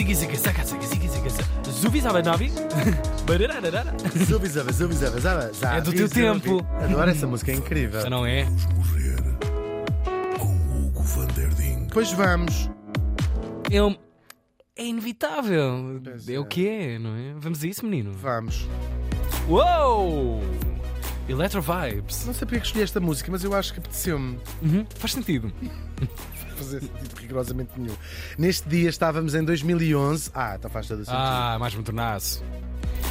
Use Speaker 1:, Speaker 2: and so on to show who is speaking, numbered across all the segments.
Speaker 1: ziggy ziggy zaka ziggy ziggy ziggy Zubi zaba nabi Barararara.
Speaker 2: Zubi, zabi, zubi, zabi, zabi, zabi,
Speaker 1: É do teu tempo.
Speaker 2: Adoro essa música, é incrível.
Speaker 1: Não é?
Speaker 3: morrer com Hugo van der Ding.
Speaker 2: Pois vamos.
Speaker 1: É, um- é inevitável.
Speaker 2: Pois
Speaker 1: É
Speaker 2: é.
Speaker 1: o que é, não é? Vamos a isso, menino.
Speaker 2: Vamos.
Speaker 1: Uou! Electro Vibes.
Speaker 2: Não sei porque é que escolhi esta música, mas eu acho que apeteceu-me.
Speaker 1: Uhum, Faz sentido.
Speaker 2: fazer sentido rigorosamente nenhum. Neste dia estávamos em 2011. Ah, então faz todo sentido.
Speaker 1: Ah, mais um tornaço.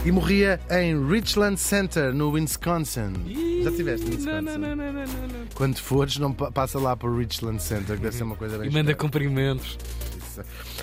Speaker 2: E morria em Richland Center, no Wisconsin. Já estiveste em Wisconsin?
Speaker 1: Não, não, não, não, não.
Speaker 2: Quando fores, não pa- passa lá para o Richland Center, que deve ser uma coisa bem
Speaker 1: E manda cumprimentos.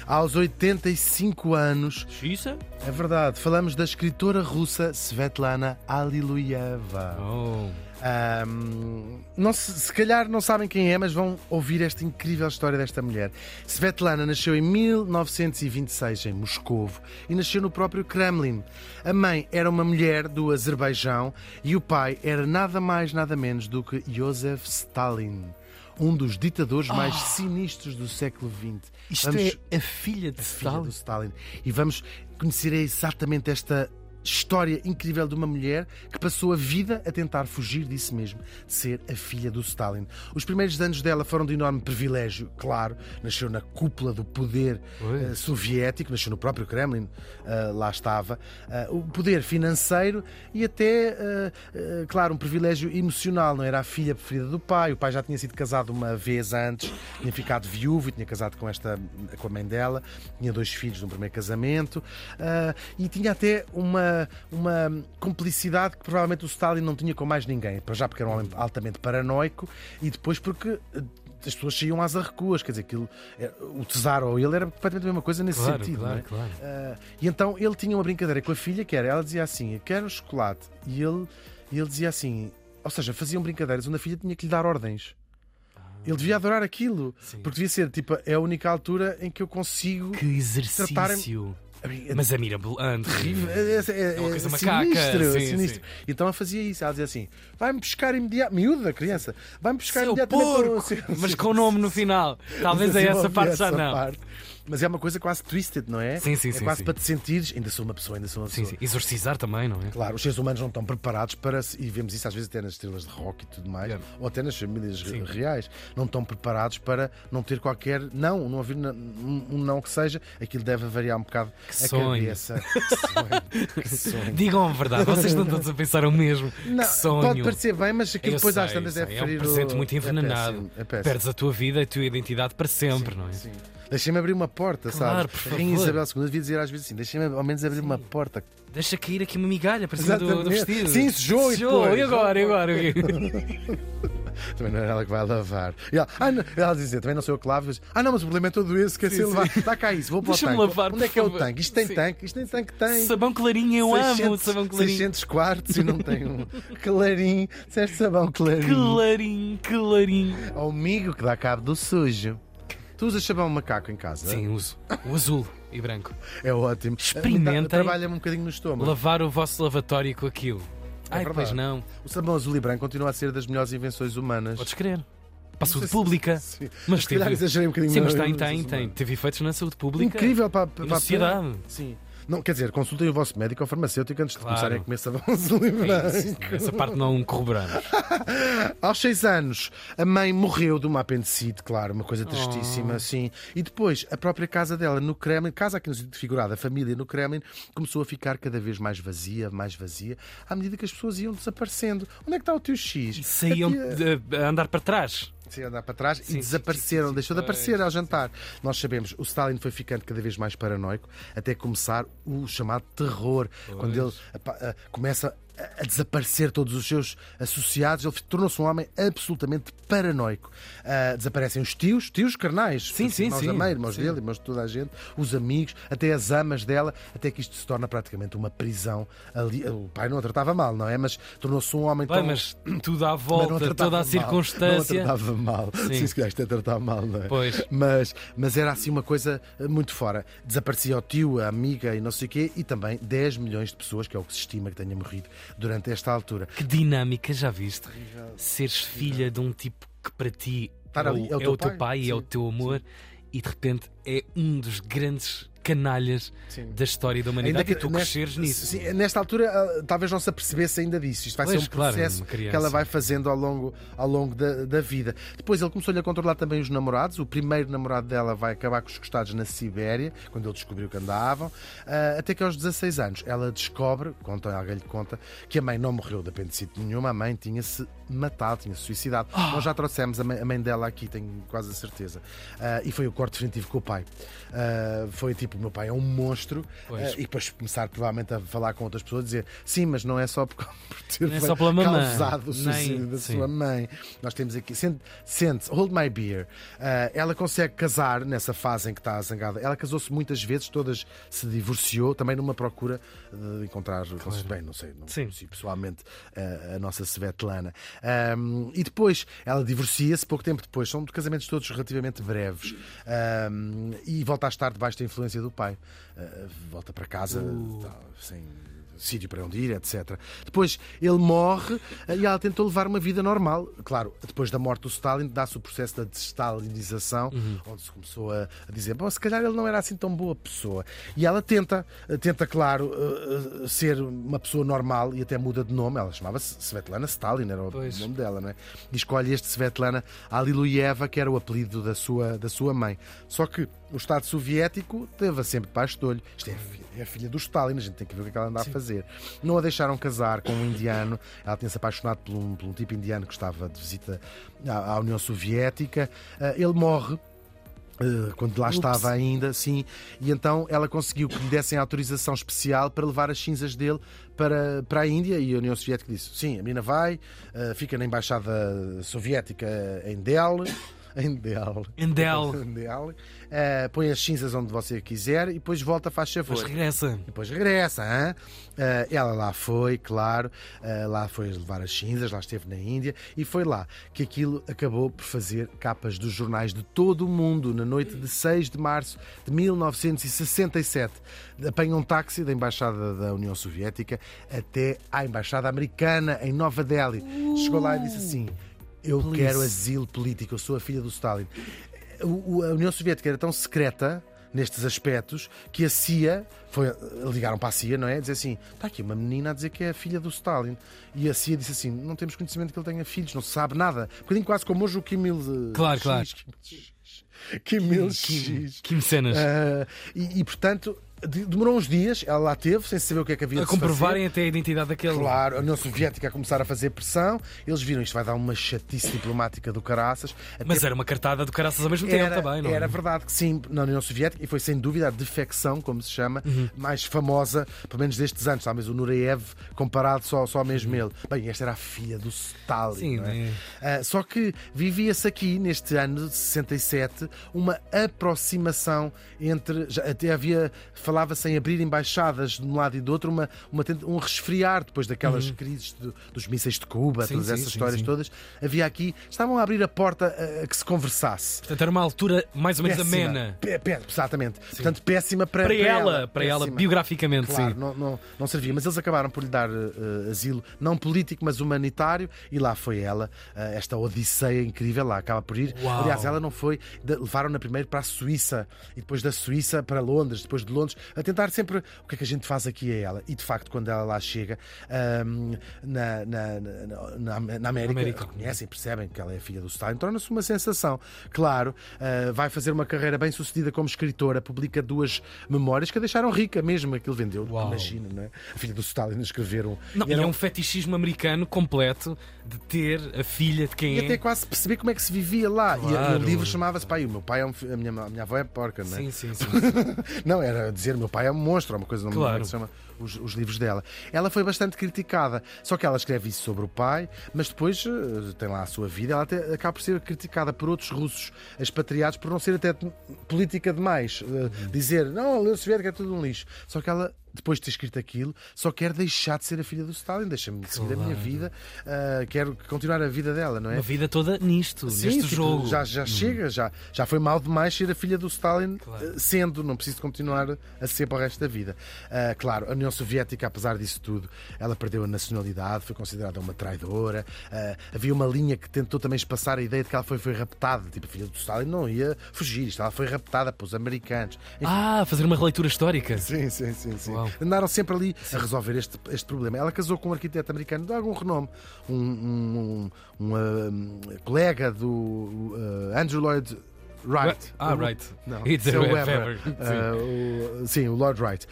Speaker 2: Aos 85 anos,
Speaker 1: Xisa?
Speaker 2: é verdade, falamos da escritora russa Svetlana Aliluyeva.
Speaker 1: Oh.
Speaker 2: Ahm, não se, se calhar não sabem quem é, mas vão ouvir esta incrível história desta mulher. Svetlana nasceu em 1926 em Moscovo e nasceu no próprio Kremlin. A mãe era uma mulher do Azerbaijão e o pai era nada mais nada menos do que Joseph Stalin, um dos ditadores mais sinistros do século XX.
Speaker 1: Isto
Speaker 2: Vamos-
Speaker 1: é a filha de
Speaker 2: filha
Speaker 1: Stalin.
Speaker 2: do Stalin. E vamos conhecer exatamente esta história incrível de uma mulher que passou a vida a tentar fugir disso mesmo, de ser a filha do Stalin. Os primeiros anos dela foram de enorme privilégio, claro, nasceu na cúpula do poder eh, soviético, nasceu no próprio Kremlin, eh, lá estava, eh, o poder financeiro e até, claro, um privilégio emocional, não era a filha preferida do pai, o pai já tinha sido casado uma vez antes, tinha ficado viúvo e tinha casado com esta com a mãe dela, tinha dois filhos no primeiro casamento e tinha até uma, uma cumplicidade que provavelmente o Stalin não tinha com mais ninguém, para já porque era um homem altamente paranoico e depois porque eh, as pessoas saíam às arrecuas, quer dizer, aquilo, eh, o Czar ou ele era completamente a mesma coisa nesse
Speaker 1: Claro,
Speaker 2: sentido.
Speaker 1: claro,
Speaker 2: é?
Speaker 1: claro.
Speaker 2: Ah, e então ele tinha uma brincadeira com a filha que era, ela dizia assim, eu quero chocolate, e ele, e ele dizia assim, ou seja, faziam brincadeiras onde a filha tinha que lhe dar ordens. Ele devia adorar aquilo,
Speaker 1: Sim.
Speaker 2: porque devia ser tipo, é a única altura em que eu consigo.
Speaker 1: Que exercício.
Speaker 2: É
Speaker 1: Mas é mirabolante.
Speaker 2: terrível, é, é, é,
Speaker 1: É uma coisa
Speaker 2: é
Speaker 1: macaca,
Speaker 2: sinistro,
Speaker 1: sim,
Speaker 2: sinistro. Então ela fazia isso, ela dizia assim: vai-me buscar imediatamente, miúda, criança, vai-me buscar
Speaker 1: Seu
Speaker 2: imediatamente
Speaker 1: porco!
Speaker 2: Sim,
Speaker 1: Mas
Speaker 2: sim.
Speaker 1: com o nome no final. Talvez é essa parte já não.
Speaker 2: parte. Mas é uma coisa quase twisted, não é?
Speaker 1: Sim, sim,
Speaker 2: é
Speaker 1: sim,
Speaker 2: quase
Speaker 1: sim.
Speaker 2: para te sentires, ainda sou uma pessoa, ainda sou uma
Speaker 1: Sim,
Speaker 2: pessoa.
Speaker 1: sim. Exorcizar também, não é?
Speaker 2: Claro, os seres humanos não estão preparados para. E vemos isso às vezes até nas estrelas de rock e tudo mais,
Speaker 1: Yeah.
Speaker 2: ou até nas famílias
Speaker 1: Sim.
Speaker 2: reais. Não estão preparados para não ter qualquer não, não haver um, não que seja. Aquilo deve variar um bocado
Speaker 1: Que
Speaker 2: a
Speaker 1: sonho.
Speaker 2: cabeça. Que sonho. Que sonho.
Speaker 1: Digam a verdade, vocês não estão a pensar o mesmo.
Speaker 2: Não,
Speaker 1: que sonho.
Speaker 2: pode parecer bem, mas aquilo
Speaker 1: Eu
Speaker 2: depois
Speaker 1: sei,
Speaker 2: às tantas
Speaker 1: sei.
Speaker 2: deve
Speaker 1: É um
Speaker 2: ferir
Speaker 1: presente
Speaker 2: o...
Speaker 1: muito envenenado.
Speaker 2: É péssimo, é péssimo.
Speaker 1: Perdes a tua vida e a tua identidade para sempre, não é?
Speaker 2: Sim. Deixem-me abrir uma porta,
Speaker 1: Claro,
Speaker 2: sabes?
Speaker 1: por favor.
Speaker 2: Isabel II devia dizer às vezes assim: deixem-me ao menos abrir uma porta.
Speaker 1: Deixa cair aqui uma migalha para cima do, do vestido.
Speaker 2: Sim, sujou e depois.
Speaker 1: E agora, e agora?
Speaker 2: Também não é ela que vai lavar. E ela, ah, não, ela dizia, também não sei o que lavo. Eu disse, Ah, não, mas o problema é todo esse,
Speaker 1: Sim,
Speaker 2: ser
Speaker 1: sim.
Speaker 2: levar. Está cá isso, vou para o
Speaker 1: Deixa-me
Speaker 2: tanque.
Speaker 1: lavar,
Speaker 2: Onde é que é o tanque? Isto tem
Speaker 1: Sim.
Speaker 2: tanque, isto tem tanque, tem.
Speaker 1: Sabão clarinho, eu amo
Speaker 2: 600,
Speaker 1: sabão clarinho.
Speaker 2: 600 quartos e não tem um clarinho. Disseste sabão clarinho.
Speaker 1: Clarinho, clarinho.
Speaker 2: Ao migo que dá cabo do sujo. Tu usas sabão macaco em casa?
Speaker 1: Sim, uso. O azul e branco.
Speaker 2: É ótimo.
Speaker 1: Experimentem.
Speaker 2: Trabalha-me um bocadinho no estômago.
Speaker 1: Lavar o vosso lavatório com aquilo. Ai,
Speaker 2: É verdade.
Speaker 1: pois não.
Speaker 2: O sabão azul e branco continua a ser das melhores invenções humanas.
Speaker 1: Podes crer. Para a saúde pública.
Speaker 2: Sim.
Speaker 1: Mas
Speaker 2: Se calhar
Speaker 1: teve...
Speaker 2: exagerei um bocadinho
Speaker 1: Sim, mas tem, tem, tem. Teve efeitos na saúde pública.
Speaker 2: Incrível para,
Speaker 1: E
Speaker 2: para
Speaker 1: na sociedade.
Speaker 2: Sim. Não, quer dizer, consultem o vosso médico ou farmacêutico antes de
Speaker 1: Claro.
Speaker 2: começarem a comer sabão e
Speaker 1: É. Essa parte não corroboramos.
Speaker 2: Aos seis anos, a mãe morreu de uma apendicite, claro, uma coisa tristíssima,
Speaker 1: Oh.
Speaker 2: assim. E depois, a própria casa dela no Kremlin, casa aqui no sentido figurado, a família no Kremlin, começou a ficar cada vez mais vazia, mais vazia, à medida que as pessoas iam desaparecendo. Onde é que está o teu X?
Speaker 1: Saíam
Speaker 2: tia-
Speaker 1: de- a andar para trás.
Speaker 2: Sim, andar para trás
Speaker 1: Sim,
Speaker 2: e desapareceram,
Speaker 1: sim, sim,
Speaker 2: deixou de
Speaker 1: pois,
Speaker 2: aparecer ao jantar. Nós sabemos, o Stalin foi ficando cada vez mais paranoico até começar o chamado terror. Quando ele apa- ah, começa a- desaparecer todos os seus associados, ele tornou-se um homem absolutamente paranoico. Ah, desaparecem os tios, tios carnais,
Speaker 1: Sim,
Speaker 2: os
Speaker 1: sim,
Speaker 2: irmãos
Speaker 1: sim,
Speaker 2: da mãe, irmãos
Speaker 1: sim.
Speaker 2: dele, irmãos de toda a gente, os amigos, até as amas dela, até que isto se torna praticamente uma prisão. Ali, o pai não a tratava mal, não é? Mas tornou-se um homem
Speaker 1: Bem,
Speaker 2: tão.
Speaker 1: mas tudo à volta, toda a
Speaker 2: mal,
Speaker 1: circunstância.
Speaker 2: Não a tratava mal.
Speaker 1: Sim.
Speaker 2: Sim, se calhar isto é tratar mal, não é?
Speaker 1: Pois.
Speaker 2: Mas, mas era assim uma coisa eh, muito fora. Desaparecia o tio, a amiga e não sei o quê, e também 10 milhões de pessoas, que é o que se estima que tenha morrido durante esta altura.
Speaker 1: Que dinâmica, já viste? Seres filha de um tipo que para ti
Speaker 2: Estar
Speaker 1: é,
Speaker 2: ali,
Speaker 1: o,
Speaker 2: é o
Speaker 1: é
Speaker 2: teu
Speaker 1: o teu
Speaker 2: pai.
Speaker 1: pai e é o
Speaker 2: Sim,
Speaker 1: teu amor, e de repente é um dos grandes canalhas
Speaker 2: Sim.
Speaker 1: da história da humanidade e tu
Speaker 2: neste-
Speaker 1: cresceres nisso.
Speaker 2: sim, nesta altura, ah, talvez não se apercebesse ainda disso. Isto vai
Speaker 1: Pois,
Speaker 2: ser um
Speaker 1: claro,
Speaker 2: processo
Speaker 1: criança.
Speaker 2: que ela vai fazendo ao longo, ao longo da, da vida. Depois ele começou-lhe a controlar também os namorados. O primeiro namorado dela vai acabar com os costados na Sibéria, quando ele descobriu que andavam. Ah, até que aos 16 anos ela descobre, conta, alguém lhe conta, que a mãe não morreu de apendicite nenhuma, a mãe tinha-se matado, tinha-se suicidado.
Speaker 1: Ah.
Speaker 2: Nós já trouxemos a mãe, a mãe dela aqui, tenho quase a certeza. Ah, e foi o corte definitivo com o pai. Ah, foi tipo, o meu pai é um monstro.
Speaker 1: Pois.
Speaker 2: Ah, e depois começar provavelmente a falar com outras pessoas, dizer sim, mas não é só por, por ter
Speaker 1: é só
Speaker 2: causado o suicídio
Speaker 1: Nem-
Speaker 2: da
Speaker 1: sim.
Speaker 2: sua mãe. Nós temos aqui, sente, sente hold my beer. Ah, ela consegue casar nessa fase em que está zangada. Ela casou-se muitas vezes, todas se divorciou, também numa procura de encontrar, bem, não sei, não
Speaker 1: Sim.
Speaker 2: conheci pessoalmente ah, a nossa Svetlana. Ahm, e depois ela divorcia-se pouco tempo depois, são casamentos todos relativamente breves. Ahm, e volta a estar debaixo da influência do pai. Ah, volta para casa tá, sem sítio para onde ir, etc. Depois ele morre eh, e ela tentou levar uma vida normal. Claro, depois da morte do Stalin, dá-se o processo da destalinização, onde se começou a, dizer: bom, se calhar ele não era assim tão boa pessoa. E ela tenta, eh, tenta, claro, eh, eh, ser uma pessoa normal e até muda de nome. Ela chamava-se Svetlana Stalin, era o
Speaker 1: Pois.
Speaker 2: nome dela, não é? E escolhe este Svetlana Aliluyeva, que era o apelido da sua, da sua mãe. Só que o Estado Soviético teve sempre debaixo de olho. Isto é a filha, é a filha do Stalin, a gente tem que ver o que é que ela anda a fazer. Não a deixaram casar com um indiano. Ela tinha-se apaixonado por um, por um tipo indiano que estava de visita à, à União Soviética. Ah, ele morre. eh, Quando lá
Speaker 1: Ups.
Speaker 2: estava ainda, sim, e então ela conseguiu que lhe dessem autorização especial para levar as cinzas dele para, para a Índia e a União Soviética disse: Sim, a menina vai, eh, fica na Embaixada Soviética em Delhi, em Delhi,
Speaker 1: Em
Speaker 2: em eh, põe as cinzas onde você quiser e depois volta, faz favor.
Speaker 1: Mas regressa.
Speaker 2: Depois regressa, hã? Eh, ela lá foi, claro, eh, lá foi levar as cinzas, lá esteve na Índia e foi lá que aquilo acabou por fazer capas dos jornais de todo o mundo na noite de 6 de março de 1967. Apanha um táxi da Embaixada da União Soviética até à Embaixada Americana em Nova Delhi. Chegou lá e disse assim: Eu
Speaker 1: Please.
Speaker 2: quero asilo político, eu sou a filha do Stalin. O- a União Soviética era tão secreta nestes aspectos que a CIA foi, ligaram para a CIA, não é? Dizer assim: está aqui uma menina a dizer que é a filha do Stalin. E a CIA disse assim: não temos conhecimento que ele tenha filhos, não se sabe nada. Um bocadinho quase como hoje o Kim Il
Speaker 1: Claro,
Speaker 2: X,
Speaker 1: claro.
Speaker 2: Kim Il
Speaker 1: Kim,
Speaker 2: X.
Speaker 1: Kim Cenas.
Speaker 2: Ah, e, e, portanto, demorou uns dias, ela lá teve, sem saber o que é que havia
Speaker 1: a
Speaker 2: de se fazer.
Speaker 1: comprovarem até a identidade daquele.
Speaker 2: Claro, a União Soviética a começar a fazer pressão, eles viram isto vai dar uma chatice diplomática do caraças.
Speaker 1: Mas era uma cartada do caraças ao mesmo
Speaker 2: era,
Speaker 1: tempo também, não é?
Speaker 2: era verdade que sim, na União Soviética, e foi sem dúvida a defecção, como se chama, mais famosa, pelo menos destes anos, talvez o Nureyev comparado só, só mesmo ele. Bem, esta era a filha do Stalin.
Speaker 1: Sim,
Speaker 2: não é?
Speaker 1: é.
Speaker 2: Ah, só que vivia-se aqui, neste ano de 67, uma aproximação entre. Já, até havia. Falava-se em abrir embaixadas de um lado e do outro, uma, uma, um resfriar depois daquelas crises do- dos mísseis de Cuba,
Speaker 1: Uhum. Sim,
Speaker 2: todas
Speaker 1: sim,
Speaker 2: essas
Speaker 1: sim,
Speaker 2: histórias todas. Havia aqui. Estavam a abrir a porta a, a que se conversasse.
Speaker 1: Portanto, era uma altura mais ou menos
Speaker 2: Péssima.
Speaker 1: amena.
Speaker 2: Pé- pé- exatamente. Portanto, péssima para,
Speaker 1: Para ela, para ela,
Speaker 2: péssima.
Speaker 1: biograficamente,
Speaker 2: Claro,
Speaker 1: sim.
Speaker 2: não, não, não servia. Mas eles acabaram por lhe dar eh, asilo, não político, mas humanitário, e lá foi ela, eh, esta odisseia incrível, lá acaba por ir.
Speaker 1: Uau.
Speaker 2: Aliás, ela não foi, levaram-na primeiro para a Suíça, e depois da Suíça para Londres, depois de Londres, a tentar sempre o que é que a gente faz aqui a ela. E de facto, quando ela lá chega, ahm, na, na, na, na- América,
Speaker 1: América.
Speaker 2: reconhecem, percebem que ela é filha do Stalin, torna-se uma sensação. Claro, ah, vai fazer uma carreira bem sucedida como escritora, publica duas memórias que a deixaram rica mesmo, aquilo vendeu.
Speaker 1: Uau.
Speaker 2: Imagina, não é? A filha do Stalin a escrever um.
Speaker 1: Não,
Speaker 2: e
Speaker 1: e
Speaker 2: era
Speaker 1: é
Speaker 2: um-
Speaker 1: um fetichismo americano completo de ter a filha de quem
Speaker 2: e
Speaker 1: é.
Speaker 2: até quase perceber como é que se vivia lá. E- E,
Speaker 1: Claro.
Speaker 2: o livro chamava-se Pai, o meu pai é um. A minha, a minha avó é porca, não é?
Speaker 1: Sim, sim, sim.
Speaker 2: Não, era dizer meu pai é um monstro, é uma coisa não me lembro
Speaker 1: Claro.
Speaker 2: se chama os, os livros dela. Ela foi bastante criticada, só que ela escreve isso sobre o pai, mas depois eh, tem lá a sua vida. Ela até acaba por ser criticada por outros russos expatriados por não ser até política demais. Eh, Dizer, não, a União Soviética é tudo um lixo. Só que ela depois de ter escrito aquilo, só quer deixar de ser a filha do Stalin, deixa-me seguir a minha
Speaker 1: Claro.
Speaker 2: vida, ah, quero continuar a vida dela, não é?
Speaker 1: Uma vida toda nisto,
Speaker 2: Sim,
Speaker 1: neste
Speaker 2: tipo,
Speaker 1: jogo.
Speaker 2: Já, já chega, já, já foi mal demais ser a filha do Stalin
Speaker 1: Claro.
Speaker 2: sendo, não preciso continuar a ser para o resto da vida. Ah, claro, a União Soviética, apesar disso tudo, ela perdeu a nacionalidade, foi considerada uma traidora. Ah, havia uma linha que tentou também espaçar a ideia de que ela foi, foi raptada, tipo, a filha do Stalin não ia fugir, ela foi raptada pelos americanos. Enfim,
Speaker 1: Ah, fazer uma releitura histórica.
Speaker 2: Sim, sim, sim. sim.
Speaker 1: Uau.
Speaker 2: Andaram sempre ali a resolver este, este problema. Ela casou com um arquiteto americano de algum renome, um, um, um, um, um, colega do uh, Andrew Lloyd Wright.
Speaker 1: Ah, right.
Speaker 2: Não,
Speaker 1: It's
Speaker 2: Weber.
Speaker 1: Weber. Sim.
Speaker 2: Uh, o- sim, o Lord Wright.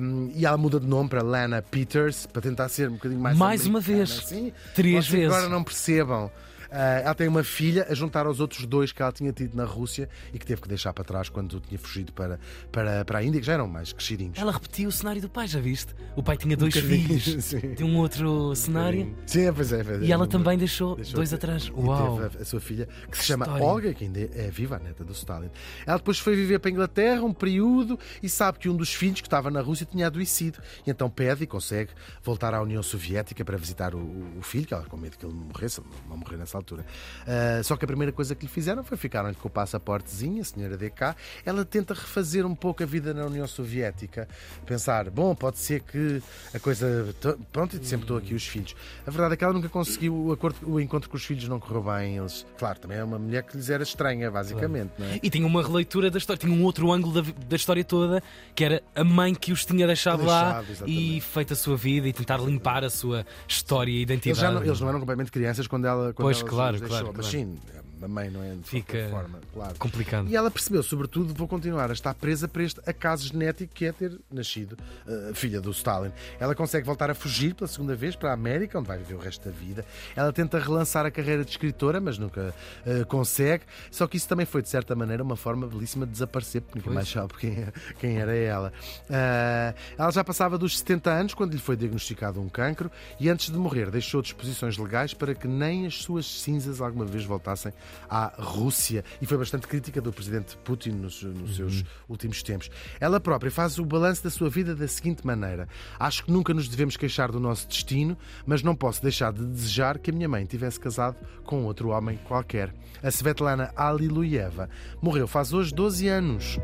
Speaker 2: Um, e ela muda de nome para Lana Peters para tentar ser um bocadinho mais.
Speaker 1: Mais uma vez.
Speaker 2: Sim,
Speaker 1: Três vezes.
Speaker 2: Agora não percebam. Ah, ela tem uma filha a juntar aos outros dois que ela tinha tido na Rússia e que teve que deixar para trás quando tinha fugido para, para, para a Índia, que já eram mais crescidinhos.
Speaker 1: Ela repetiu o cenário do pai, já viste? O pai tinha dois
Speaker 2: bocadinho,
Speaker 1: filhos.
Speaker 2: sim.
Speaker 1: Tem um outro cenário.
Speaker 2: Sim, pois é, pois é.
Speaker 1: E ela também deixou,
Speaker 2: deixou
Speaker 1: dois atrás. Uau!
Speaker 2: teve a, sua filha, que se chama
Speaker 1: história.
Speaker 2: Olga, que ainda é viva, a neta do Stalin. Ela depois foi viver para a Inglaterra um período e sabe que um dos filhos que estava na Rússia tinha adoecido. E então pede e consegue voltar à União Soviética para visitar o, o filho, que ela com medo que ele morresse, não morrer nessa altura. Ah, só que a primeira coisa que lhe fizeram foi ficaram-lhe com o passaportezinho, a senhora DK. Ela tenta refazer um pouco a vida na União Soviética, pensar, bom, pode ser que a coisa. Pronto, e sempre estou aqui os filhos. A verdade é que ela nunca conseguiu o, acordo, o encontro com os filhos, não correu bem. Eles, claro, também é uma mulher que lhes era estranha, basicamente, não é?
Speaker 1: E tinha uma releitura da história, tinha um outro ângulo da, da história toda, que era a mãe que os tinha deixado, lá
Speaker 2: Deixado,
Speaker 1: e
Speaker 2: exatamente.
Speaker 1: feito a sua vida e tentar limpar a sua história e
Speaker 2: Eles,
Speaker 1: identidade.
Speaker 2: já não, eles não eram completamente crianças quando ela. Quando
Speaker 1: Pois,
Speaker 2: ela
Speaker 1: claro,
Speaker 2: deixou.
Speaker 1: claro,
Speaker 2: Mas
Speaker 1: claro.
Speaker 2: sim, a mãe não é de
Speaker 1: Fica
Speaker 2: forma, claro.
Speaker 1: complicado.
Speaker 2: E ela percebeu, sobretudo, vou continuar a estar presa para este acaso genético que é ter nascido uh, filha do Stalin. Ela consegue voltar a fugir pela segunda vez para a América, onde vai viver o resto da vida. Ela tenta relançar a carreira de escritora, mas nunca uh, consegue. Só que isso também foi, de certa maneira, uma forma belíssima de desaparecer, porque ninguém mais sabe quem, quem era ela. Uh, ela já passava dos 70 anos quando lhe foi diagnosticado um cancro e antes de morrer deixou disposições legais para que nem as suas cinzas alguma vez voltassem à Rússia. E foi bastante crítica do presidente Putin nos, nos seus últimos tempos. Ela própria faz o balanço da sua vida da seguinte maneira: Acho que nunca nos devemos queixar do nosso destino, mas não posso deixar de desejar que a minha mãe tivesse casado com outro homem qualquer. A Svetlana Aliluyeva morreu faz hoje 12 anos.